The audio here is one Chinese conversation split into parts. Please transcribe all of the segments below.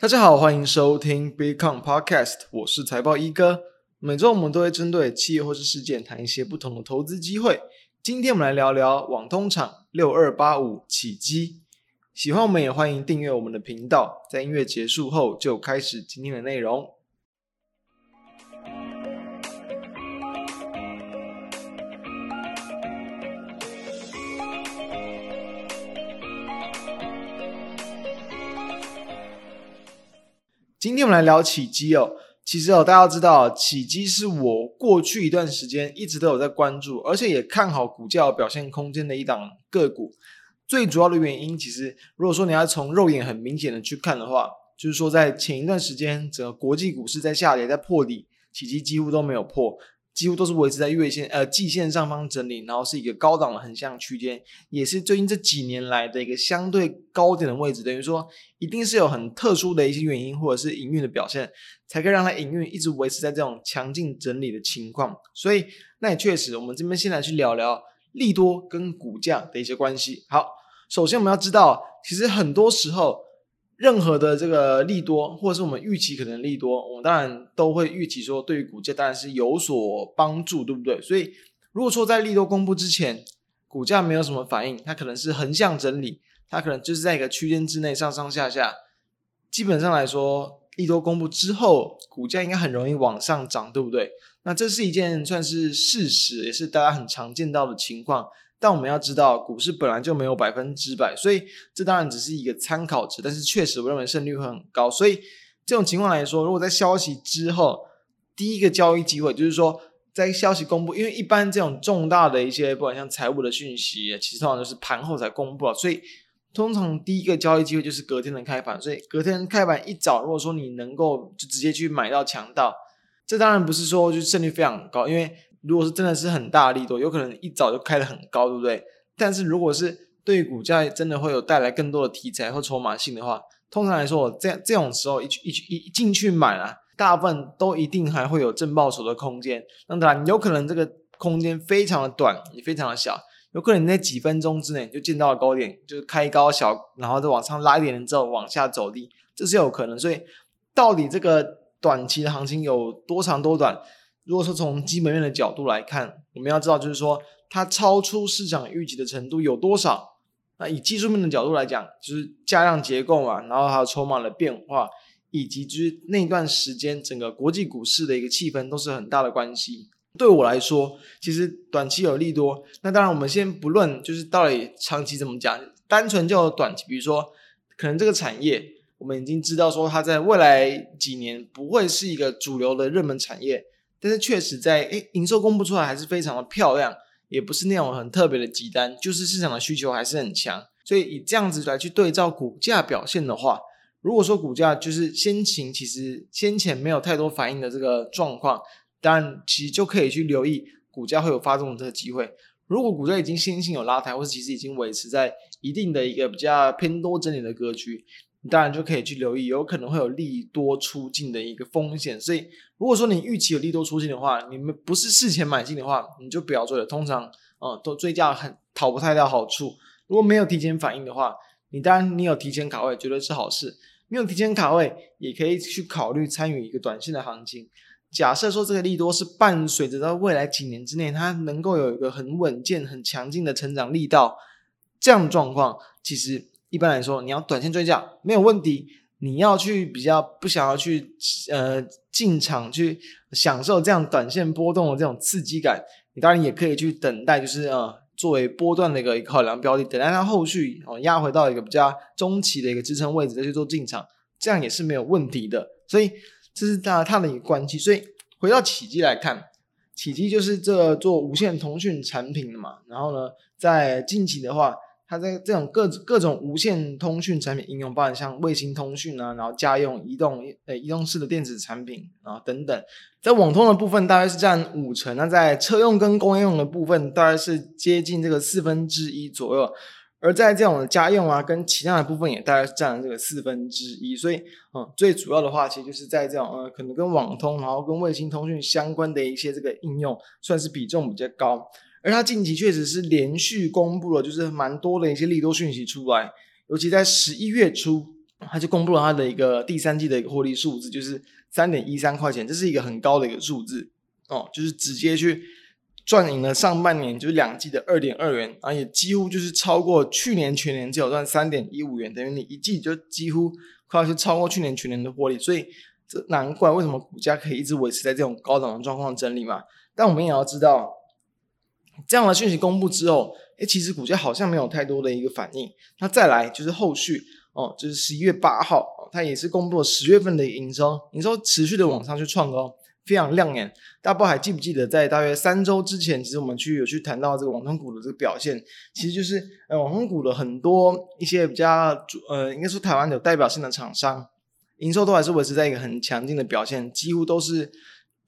大家好，欢迎收听 Bitcoin Podcast，我是财报一哥。每周我们都会针对企业或是事件谈一些不同的投资机会。今天我们来聊聊网通厂六二八五起机。喜欢我们也欢迎订阅我们的频道。在音乐结束后，就开始今天的内容。今天我们来聊起基哦。其实哦，大家知道，起基是我过去一段时间一直都有在关注，而且也看好股价表现空间的一档个股。最主要的原因，其实如果说你要从肉眼很明显的去看的话，就是说在前一段时间，整个国际股市在下跌，在破底，起基几乎都没有破。几乎都是维持在月线呃季线上方整理，然后是一个高档的横向区间，也是最近这几年来的一个相对高点的位置。等于说，一定是有很特殊的一些原因，或者是营运的表现，才可以让它营运一直维持在这种强劲整理的情况。所以，那也确实，我们这边先来去聊聊利多跟股价的一些关系。好，首先我们要知道，其实很多时候。任何的这个利多，或者是我们预期可能利多，我们当然都会预期说，对于股价当然是有所帮助，对不对？所以，如果说在利多公布之前，股价没有什么反应，它可能是横向整理，它可能就是在一个区间之内上上下下。基本上来说，利多公布之后，股价应该很容易往上涨，对不对？那这是一件算是事实，也是大家很常见到的情况。但我们要知道，股市本来就没有百分之百，所以这当然只是一个参考值。但是确实，我认为胜率会很高。所以这种情况来说，如果在消息之后第一个交易机会，就是说在消息公布，因为一般这种重大的一些不管像财务的讯息，其实通常都是盘后才公布了，所以通常第一个交易机会就是隔天的开盘。所以隔天开盘一早，如果说你能够就直接去买到强道，这当然不是说就胜率非常高，因为。如果是真的是很大力度，有可能一早就开得很高，对不对？但是如果是对股价真的会有带来更多的题材或筹码性的话，通常来说，这样这种时候一去一去一进去买了，大部分都一定还会有正报酬的空间。那当然，有可能这个空间非常的短，也非常的小，有可能在几分钟之内就见到了高点，就是开高小，然后再往上拉一点之后往下走低，这是有可能。所以，到底这个短期的行情有多长多短？如果说从基本面的角度来看，我们要知道，就是说它超出市场预期的程度有多少？那以技术面的角度来讲，就是价量结构嘛，然后还有筹码的变化，以及就是那段时间整个国际股市的一个气氛都是很大的关系。对我来说，其实短期有利多，那当然我们先不论就是到底长期怎么讲，单纯就短期，比如说可能这个产业我们已经知道说它在未来几年不会是一个主流的热门产业。但是确实在诶营收公布出来还是非常的漂亮，也不是那种很特别的急单，就是市场的需求还是很强，所以以这样子来去对照股价表现的话，如果说股价就是先行其实先前没有太多反应的这个状况，当然其实就可以去留意股价会有发动的这个机会。如果股价已经先行有拉抬，或是其实已经维持在一定的一个比较偏多整理的格局。你当然就可以去留意，有可能会有利多出尽的一个风险。所以，如果说你预期有利多出尽的话，你们不是事前买进的话，你就不要做了。通常，嗯，都追价很讨不太到好处。如果没有提前反应的话，你当然你有提前卡位，绝对是好事。没有提前卡位，也可以去考虑参与一个短线的行情。假设说这个利多是伴随着在未来几年之内，它能够有一个很稳健、很强劲的成长力道，这样的状况，其实。一般来说，你要短线追价没有问题。你要去比较不想要去呃进场去享受这样短线波动的这种刺激感，你当然也可以去等待，就是呃作为波段的一个考量标的，等待它后续哦压回到一个比较中期的一个支撑位置再去做进场，这样也是没有问题的。所以这是它它的一个关系。所以回到启碁来看，启碁就是这做无线通讯产品的嘛，然后呢，在近期的话。它在这种各各种无线通讯产品应用，包含像卫星通讯啊，然后家用移动呃移动式的电子产品啊等等，在网通的部分大概是占五成，那在车用跟工业用的部分大概是接近这个四分之一左右，而在这种家用啊跟其他的部分也大概是占了这个四分之一，所以嗯最主要的话其实就是在这种呃可能跟网通然后跟卫星通讯相关的一些这个应用，算是比重比较高。而它近期确实是连续公布了，就是蛮多的一些利多讯息出来，尤其在十一月初他就公布了他的一个第三季的一个获利数字，就是三点一三块钱，这是一个很高的一个数字哦，就是直接去赚赢了上半年就是两季的二点二元，而且几乎就是超过去年全年只有赚三点一五元，等于你一季就几乎快要是超过去年全年的获利，所以这难怪为什么股价可以一直维持在这种高档的状况整理嘛。但我们也要知道，这样的讯息公布之后，诶，其实股价好像没有太多的一个反应。那再来就是后续。哦，就是十一月八号哦，它也是公布了十月份的营收，营收持续的往上去创高，非常亮眼。大家不还记不记得，在大约三周之前，其实我们去有去谈到这个网通股的这个表现，其实就是呃网通股的很多一些比较主呃，应该说台湾有代表性的厂商，营收都还是维持在一个很强劲的表现，几乎都是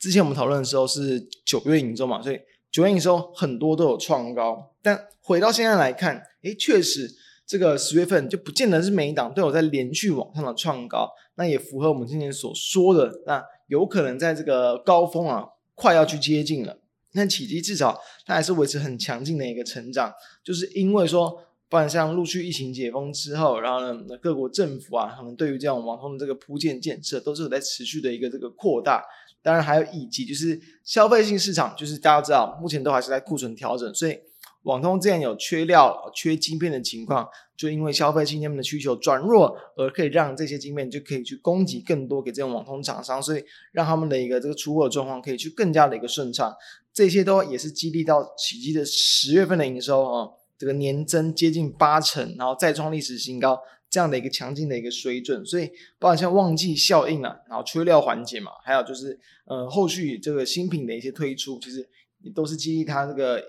之前我们讨论的时候是九月营收嘛，所以九月营收很多都有创高，但回到现在来看，诶，确实。这个十月份就不见得是每一档都有在连续往上的创高，那也符合我们今年所说的，那有可能在这个高峰啊快要去接近了。那启碁至少它还是维持很强劲的一个成长，就是因为说，不然像陆续疫情解封之后，然后呢各国政府啊，他们对于这种网通的这个铺建建设都是有在持续的一个这个扩大。当然还有以及就是消费性市场，就是大家知道目前都还是在库存调整，所以。网通之前有缺料、缺晶片的情况，就因为消费性他们的需求转弱，而可以让这些晶片就可以去供给更多给这种网通厂商，所以让他们的一个这个出货状况可以去更加的一个顺畅。这些都也是激励到奇迹的十月份的营收啊，这个年增接近八成，然后再创历史新高，这样的一个强劲的一个水准。所以包括像旺季效应啊，然后缺料环节嘛，还有就是呃后续这个新品的一些推出，其实也都是激励它这个。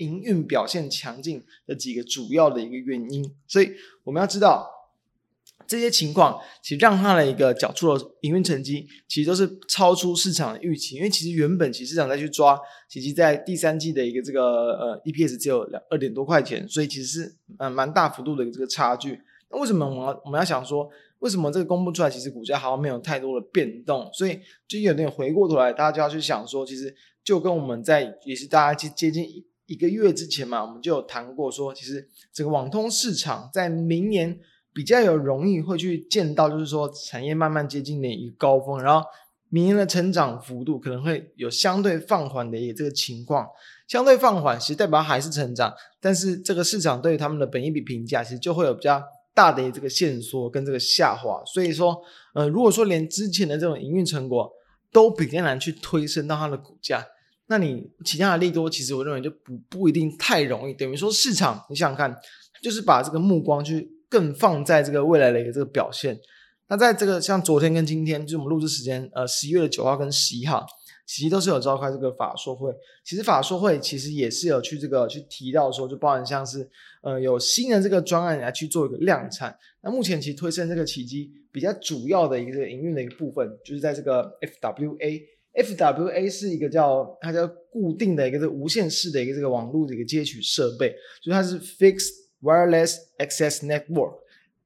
营运表现强劲的几个主要的一个原因，所以我们要知道这些情况，其实让它的一个缴出的营运成绩，其实都是超出市场的预期。因为其实原本其实市场在去抓，其实在第三季的一个这个呃 EPS 只有两二点多块钱，所以其实是呃蛮大幅度的这个差距。那为什么我们要我们要想说，为什么这个公布出来，其实股价好像没有太多的变动？所以就有点回过头来，大家就要去想说，其实就跟我们在也是大家接接近。一个月之前嘛，我们就有谈过说，其实这个网通市场在明年比较有容易会去见到，就是说产业慢慢接近的一个高峰，然后明年的成长幅度可能会有相对放缓的一个这个情况。相对放缓其实代表还是成长，但是这个市场对于他们的本益比评价，其实就会有比较大的这个线缩跟这个下滑。所以说，呃，如果说连之前的这种营运成果都比较难去推升到它的股价。那你其他的利多，其实我认为就不不一定太容易。等于说市场，你想想看，就是把这个目光去更放在这个未来的一个这个表现。那在这个像昨天跟今天，就是我们录制时间，呃，十一月的九号跟十一号，其实都是有召开这个法说会。其实法说会其实也是有去这个去提到说，就包含像是呃有新的这个专案来去做一个量产。那目前其实推升这个奇迹比较主要的一个这个营运的一个部分，就是在这个 FWA。FWA 是一个叫它叫固定的一个这个无线式的一个这个网络的一个接取设备，所以它是 Fixed Wireless Access Network。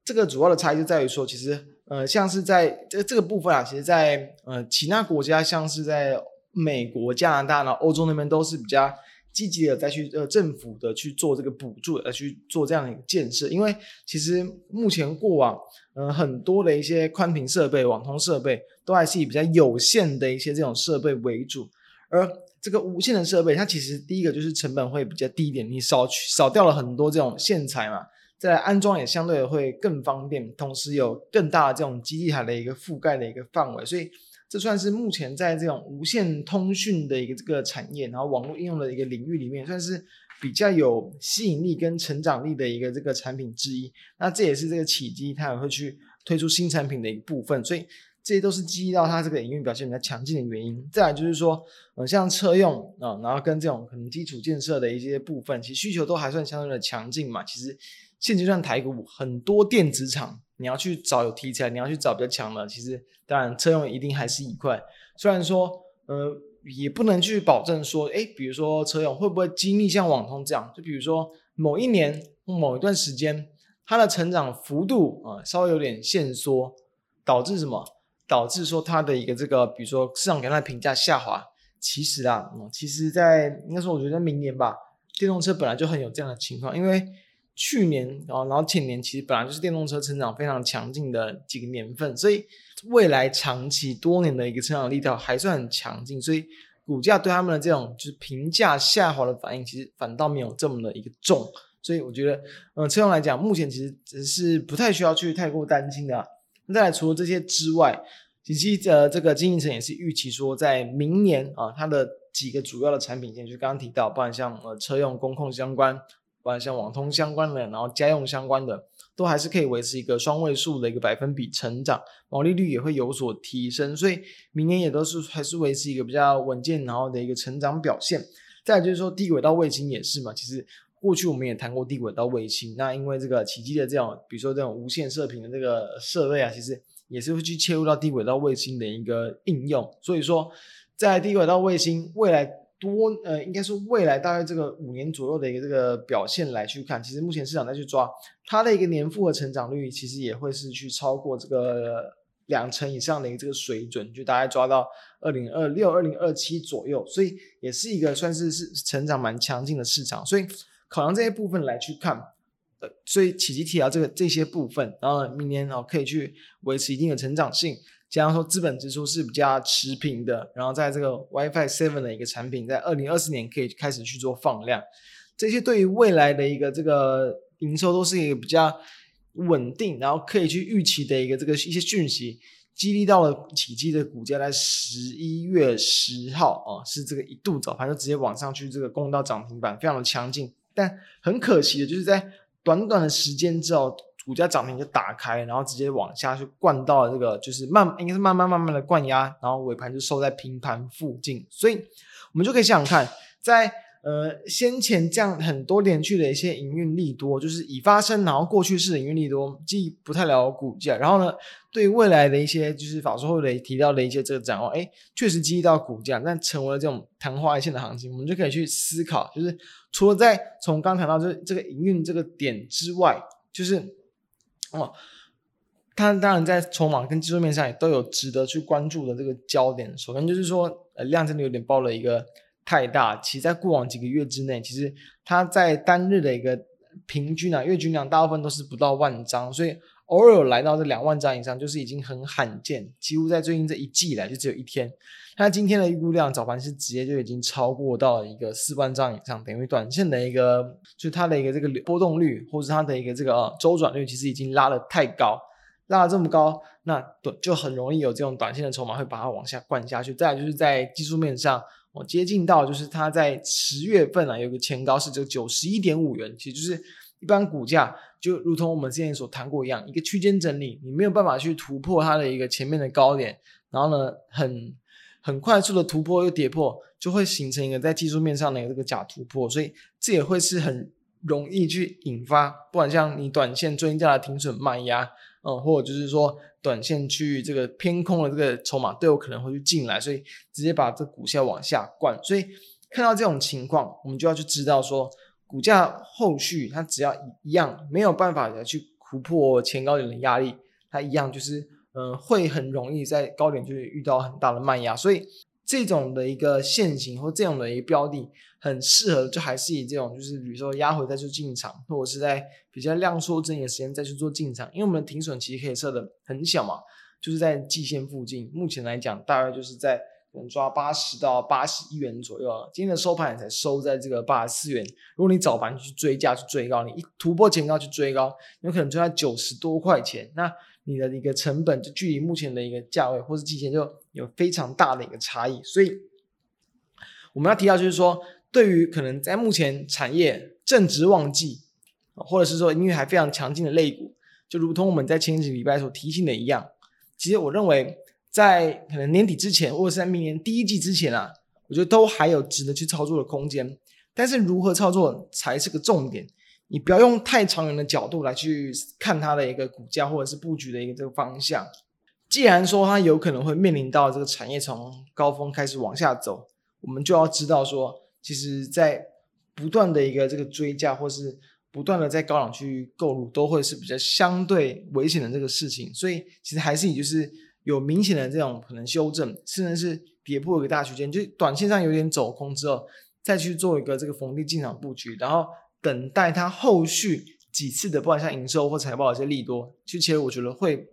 这个主要的差异就在于说，其实呃像是在这这个部分啊，其实在呃其他国家，像是在美国、加拿大呢、欧洲那边都是比较积极的再去呃政府的去做这个补助，而去做这样的一个建设。因为其实目前过往呃很多的一些宽频设备、网通设备。都还是以比较有限的一些这种设备为主，而这个无线的设备，它其实第一个就是成本会比较低一点，你少去少掉了很多这种线材嘛，再来安装也相对会更方便，同时有更大的这种基地台的一个覆盖的一个范围，所以这算是目前在这种无线通讯的一个这个产业，然后网络应用的一个领域里面，算是比较有吸引力跟成长力的一个这个产品之一。那这也是这个启碁它也会去推出新产品的一部分，所以。这些都是激励到它这个营运表现比较强劲的原因。再来就是说，呃，像车用啊、然后跟这种可能基础建设的一些部分，其实需求都还算相对的强劲嘛。其实现阶段台股很多电子厂，你要去找有题材，你要去找比较强的，其实当然车用一定还是一块。虽然说，呃，也不能去保证说，诶，比如说车用会不会经历像网通这样，就比如说某一年某一段时间，它的成长幅度啊、稍微有点限缩，导致什么？导致说它的一个这个，比如说市场给它的评价下滑，其实啊，其实在应该说，我觉得明年吧，电动车本来就很有这样的情况，因为去年啊，然后前年其实本来就是电动车成长非常强劲的几个年份，所以未来长期多年的一个成长力道还算很强劲，所以股价对他们的这种就是评价下滑的反应，其实反倒没有这么的一个重，所以我觉得，嗯，车用来讲，目前其实只是不太需要去太过担心的。那再来，除了这些之外，其实呃，这个经营层也是预期说，在明年啊，它的几个主要的产品线，就刚刚提到，包含像呃车用工控相关。不管像网通相关的，然后家用相关的，都还是可以维持一个双位数的一个百分比成长，毛利率也会有所提升，所以明年也都是还是维持一个比较稳健，然后的一个成长表现。再就是说低轨道卫星也是嘛，其实过去我们也谈过低轨道卫星，那因为这个奇迹的这种，比如说这种无线射频的这个设备啊，其实也是会去切入到低轨道卫星的一个应用，所以说在低轨道卫星未来。多呃，应该是未来大概这个五年左右的一个这个表现来去看，其实目前市场在去抓它的一个年复合成长率，其实也会是去超过这个两成以上的一个这个水准，就大概抓到二零二六、二零二七左右，所以也是一个算是是成长蛮强劲的市场。所以考量这些部分来去看，呃，所以启碁提到这个这些部分，然后明年哦可以去维持一定的成长性。加上说资本支出是比较持平的，然后在这个 WiFi 7的一个产品，在二零二四年可以开始去做放量，这些对于未来的一个这个营收都是一个比较稳定，然后可以去预期的一个这个一些讯息，激励到了启碁的股价在十一月十号啊，是这个一度早盘就直接往上去，这个攻到涨停板，非常的强劲。但很可惜的就是在短短的时间之后。股价涨停就打开，然后直接往下去灌到了这个，就是慢，应该是慢慢慢慢的灌压，然后尾盘就收在平盘附近。所以，我们就可以想想看，在呃先前这样很多连续的一些营运利多，就是已发生，然后过去式营运利多，既不太了股价，然后呢，对未来的一些就是法说会的提到的一些这个展望，哎，确实激励到股价，但成为了这种昙花一现的行情，我们就可以去思考，就是除了在从刚谈到这这个营运这个点之外，就是。哦，它当然在筹码跟技术面上也都有值得去关注的这个焦点。首先就是说，呃，量真的有点爆了一个太大。其实，在过往几个月之内，其实它在单日的一个平均啊，月均量大部分都是不到万张，所以偶尔有来到这两万张以上，就是已经很罕见。几乎在最近这一季以来，就只有一天。那今天的预估量早盘是直接就已经超过到了一个四万张以上，等于短线的一个，就是它的一个这个波动率，或是它的一个这个周转率，其实已经拉得太高，拉得这么高，那短就很容易有这种短线的筹码会把它往下灌下去。再来就是在技术面上，我接近到就是它在十月份啊有个前高是这九十一点五元，其实就是一般股价就如同我们之前所谈过一样，一个区间整理，你没有办法去突破它的一个前面的高点，然后呢很。很快速的突破又跌破，就会形成一个在技术面上的一个这个假突破，所以这也会是很容易去引发，不管像你短线追加的停损卖压，嗯，或者就是说短线去这个偏空的这个筹码都有可能会去进来，所以直接把这股价往下灌。所以看到这种情况，我们就要去知道说，股价后续它只要一样没有办法的去突破前高点的压力，它一样就是。嗯，会很容易在高点就遇到很大的卖压，所以这种的一个线型或这种的一个标的，很适合就还是以这种就是比如说压回再去进场，或者是在比较量缩整理的时间再去做进场，因为我们的停损其实可以设的很小嘛，就是在季线附近，目前来讲大概就是在能抓八十到八十一元左右啊，今天的收盘才收在这个八十四元，如果你早盘去追价去追高，你一突破前高去追高，有可能追在九十多块钱，那。你的一个成本就距离目前的一个价位或是季线就有非常大的一个差异，所以我们要提到就是说，对于可能在目前产业正值旺季，或者是说因为还非常强劲的类股，就如同我们在前几礼拜所提醒的一样，其实我认为在可能年底之前，或者是在明年第一季之前啊，我觉得都还有值得去操作的空间，但是如何操作才是个重点。你不要用太长远的角度来去看它的一个股价或者是布局的一个这个方向。既然说它有可能会面临到这个产业从高峰开始往下走，我们就要知道说，其实在不断的一个这个追价或是不断的在高档去购入，都会是比较相对危险的这个事情。所以其实还是以就是有明显的这种可能修正，甚至是跌破一个大区间，就短线上有点走空之后，再去做一个这个逢低进场布局，然后。等待它后续几次的，不管像营收或财报的一些利多，其实我觉得会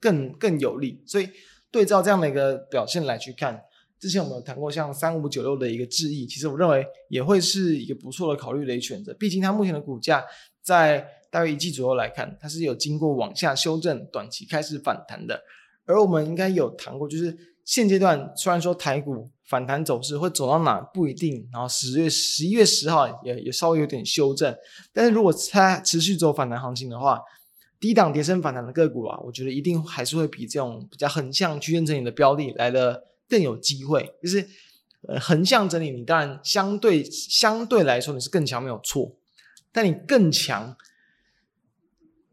更更有利。所以对照这样的一个表现来去看，之前我们有谈过像三五九六的一个智易，其实我认为也会是一个不错的考虑的一个选择。毕竟它目前的股价在大约一季左右来看，它是有经过往下修正，短期开始反弹的。而我们应该有谈过，就是现阶段虽然说台股反弹走势会走到哪不一定，然后十月十一月十号也也稍微有点修正，但是如果它持续走反弹行情的话，低档跌升反弹的个股啊，我觉得一定还是会比这种比较横向区间整理的标的来的更有机会。就是呃横向整理，你当然相对相对来说你是更强没有错，但你更强。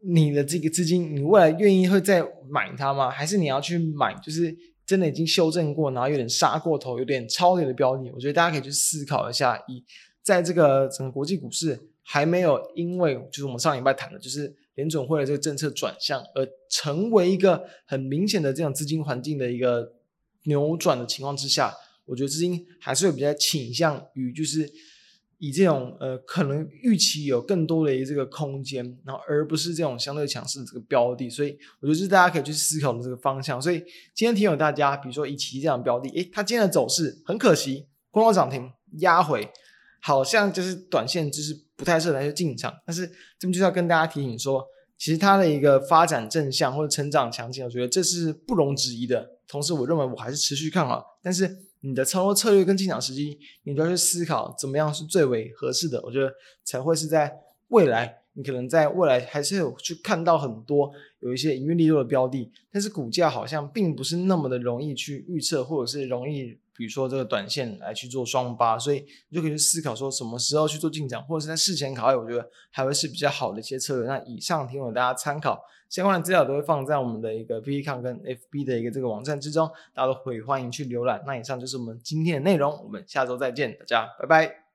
你的这个资金，你未来愿意会再买它吗？还是你要去买，就是真的已经修正过，然后有点杀过头、有点超跌的标的？我觉得大家可以去思考一下。以在这个整个国际股市还没有因为就是我们上礼拜谈的，就是联准会的这个政策转向而成为一个很明显的这种资金环境的一个扭转的情况之下，我觉得资金还是会比较倾向于就是。以这种呃，可能预期有更多的这个空间，然后而不是这种相对强势的这个标的，所以我觉得是大家可以去思考的这个方向。所以今天提醒大家，比如说以奇这样的标的，诶，它今天的走势很可惜，光光涨停压回，好像就是短线就是不太适合来去进场。但是这边就是要跟大家提醒说，其实它的一个发展正向或者成长强劲，我觉得这是不容置疑的。同时，我认为我还是持续看好，但是。你的操作策略跟进场时机，你都要去思考怎么样是最为合适的。我觉得才会是在未来，你可能在未来还是有去看到很多有一些营运利润的标的，但是股价好像并不是那么的容易去预测，或者是容易，比如说这个短线来去做双八，所以你就可以去思考说什么时候去做进场，或者是在事前考虑，我觉得还会是比较好的一些策略。那以上提供大家参考。相关的资料都会放在我们的一个 PTCOM 跟 FB 的一个这个网站之中，大家都会欢迎去浏览。那以上就是我们今天的内容，我们下周再见，大家拜拜。